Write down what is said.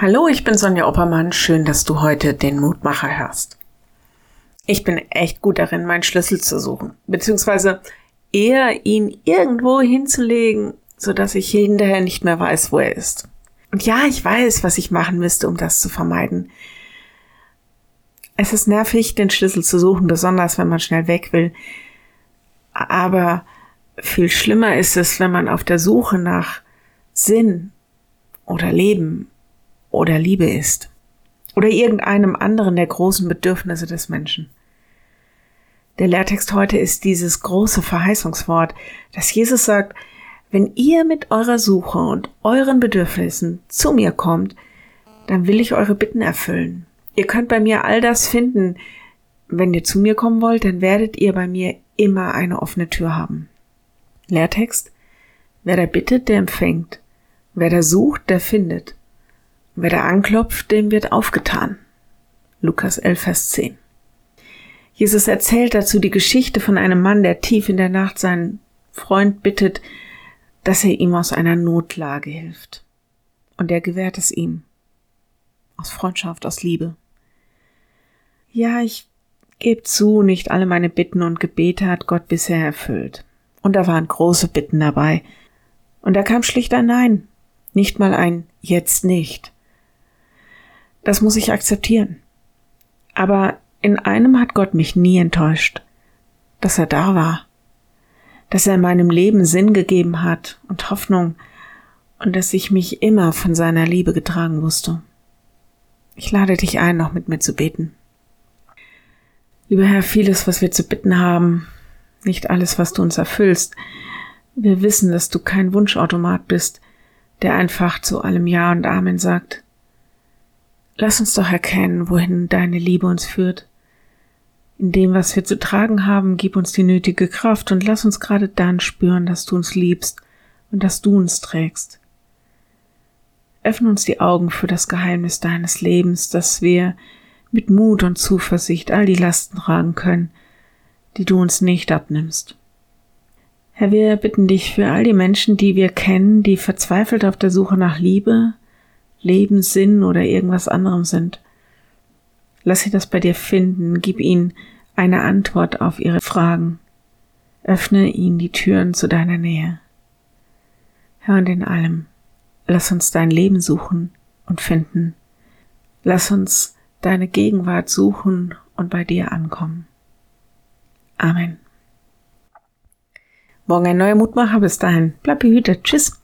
Hallo, ich bin Sonja Oppermann. Schön, dass du heute den Mutmacher hörst. Ich bin echt gut darin, meinen Schlüssel zu suchen, beziehungsweise eher ihn irgendwo hinzulegen, so dass ich hinterher nicht mehr weiß, wo er ist. Und ja, ich weiß, was ich machen müsste, um das zu vermeiden. Es ist nervig, den Schlüssel zu suchen, besonders wenn man schnell weg will. Aber viel schlimmer ist es, wenn man auf der Suche nach Sinn oder Leben oder Liebe ist. Oder irgendeinem anderen der großen Bedürfnisse des Menschen. Der Lehrtext heute ist dieses große Verheißungswort, dass Jesus sagt, wenn ihr mit eurer Suche und euren Bedürfnissen zu mir kommt, dann will ich eure Bitten erfüllen. Ihr könnt bei mir all das finden. Wenn ihr zu mir kommen wollt, dann werdet ihr bei mir immer eine offene Tür haben. Lehrtext. Wer da bittet, der empfängt. Wer da sucht, der findet. Wer da anklopft, dem wird aufgetan. Lukas 11, Vers 10. Jesus erzählt dazu die Geschichte von einem Mann, der tief in der Nacht seinen Freund bittet, dass er ihm aus einer Notlage hilft. Und er gewährt es ihm. Aus Freundschaft, aus Liebe. Ja, ich gebe zu, nicht alle meine Bitten und Gebete hat Gott bisher erfüllt. Und da waren große Bitten dabei. Und da kam schlicht ein Nein. Nicht mal ein Jetzt nicht. Das muss ich akzeptieren. Aber in einem hat Gott mich nie enttäuscht, dass er da war, dass er meinem Leben Sinn gegeben hat und Hoffnung und dass ich mich immer von seiner Liebe getragen wusste. Ich lade dich ein, noch mit mir zu beten. Lieber Herr, vieles, was wir zu bitten haben, nicht alles, was du uns erfüllst. Wir wissen, dass du kein Wunschautomat bist, der einfach zu allem Ja und Amen sagt. Lass uns doch erkennen, wohin deine Liebe uns führt. In dem, was wir zu tragen haben, gib uns die nötige Kraft und lass uns gerade dann spüren, dass du uns liebst und dass du uns trägst. Öffne uns die Augen für das Geheimnis deines Lebens, dass wir mit Mut und Zuversicht all die Lasten tragen können, die du uns nicht abnimmst. Herr, wir bitten dich für all die Menschen, die wir kennen, die verzweifelt auf der Suche nach Liebe, Lebenssinn oder irgendwas anderem sind. Lass sie das bei dir finden, gib ihnen eine Antwort auf ihre Fragen. Öffne ihnen die Türen zu deiner Nähe. Herr, und in allem, lass uns dein Leben suchen und finden. Lass uns deine Gegenwart suchen und bei dir ankommen. Amen. Morgen ein neuer Mutmacher. Bis dahin. Bleib behütet. Tschüss.